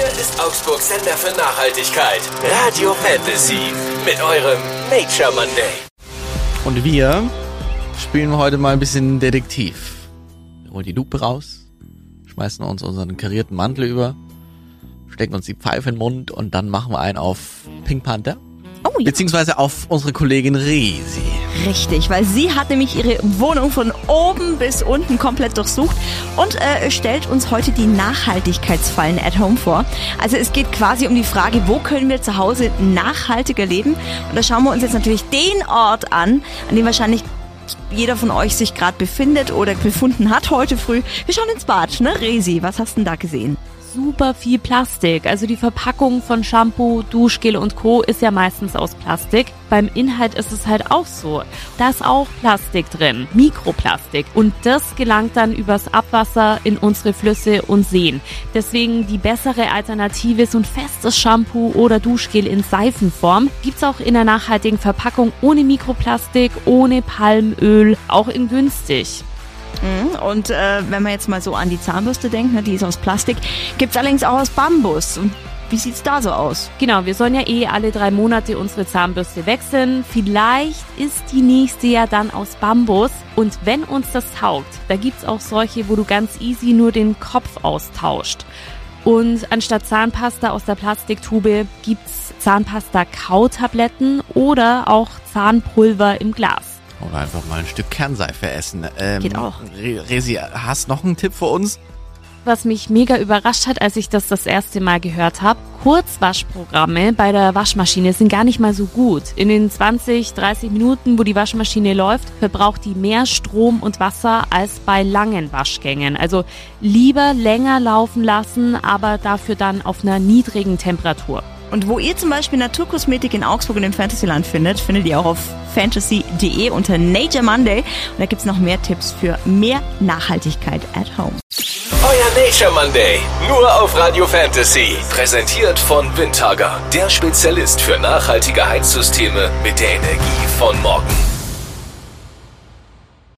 Hier ist Augsburg Sender für Nachhaltigkeit. Radio Fantasy. Mit eurem Nature Monday. Und wir spielen heute mal ein bisschen Detektiv. Wir holen die Lupe raus, schmeißen uns unseren karierten Mantel über, stecken uns die Pfeife in den Mund und dann machen wir einen auf Pink Panther. Oh ja. Beziehungsweise auf unsere Kollegin Resi. Richtig, weil sie hat nämlich ihre Wohnung von oben bis unten komplett durchsucht und äh, stellt uns heute die Nachhaltigkeitsfallen at home vor. Also es geht quasi um die Frage, wo können wir zu Hause nachhaltiger leben? Und da schauen wir uns jetzt natürlich den Ort an, an dem wahrscheinlich jeder von euch sich gerade befindet oder befunden hat heute früh. Wir schauen ins Bad, ne? Resi, was hast du denn da gesehen? Super viel Plastik. Also die Verpackung von Shampoo, Duschgel und Co. ist ja meistens aus Plastik. Beim Inhalt ist es halt auch so. Da ist auch Plastik drin, Mikroplastik. Und das gelangt dann übers Abwasser in unsere Flüsse und Seen. Deswegen die bessere Alternative ist ein festes Shampoo oder Duschgel in Seifenform. Gibt's auch in der nachhaltigen Verpackung ohne Mikroplastik, ohne Palmöl, auch in günstig. Mhm. Und äh, wenn man jetzt mal so an die Zahnbürste denkt, ne, die ist aus Plastik, gibt's allerdings auch aus Bambus. Und wie sieht's da so aus? Genau, wir sollen ja eh alle drei Monate unsere Zahnbürste wechseln. Vielleicht ist die nächste ja dann aus Bambus. Und wenn uns das taugt, da gibt's auch solche, wo du ganz easy nur den Kopf austauscht. Und anstatt Zahnpasta aus der Plastiktube gibt's Zahnpasta-Kautabletten oder auch Zahnpulver im Glas. Oder einfach mal ein Stück Kernseife essen. Ähm, Geht auch. Re Resi, hast noch einen Tipp für uns? Was mich mega überrascht hat, als ich das das erste Mal gehört habe, Kurzwaschprogramme bei der Waschmaschine sind gar nicht mal so gut. In den 20, 30 Minuten, wo die Waschmaschine läuft, verbraucht die mehr Strom und Wasser als bei langen Waschgängen. Also lieber länger laufen lassen, aber dafür dann auf einer niedrigen Temperatur. Und wo ihr zum Beispiel Naturkosmetik in Augsburg und im Fantasyland findet, findet ihr auch auf fantasy.de unter Nature Monday. Und da gibt's noch mehr Tipps für mehr Nachhaltigkeit at home. Euer Nature Monday. Nur auf Radio Fantasy. Präsentiert von Windhager. Der Spezialist für nachhaltige Heizsysteme mit der Energie von morgen.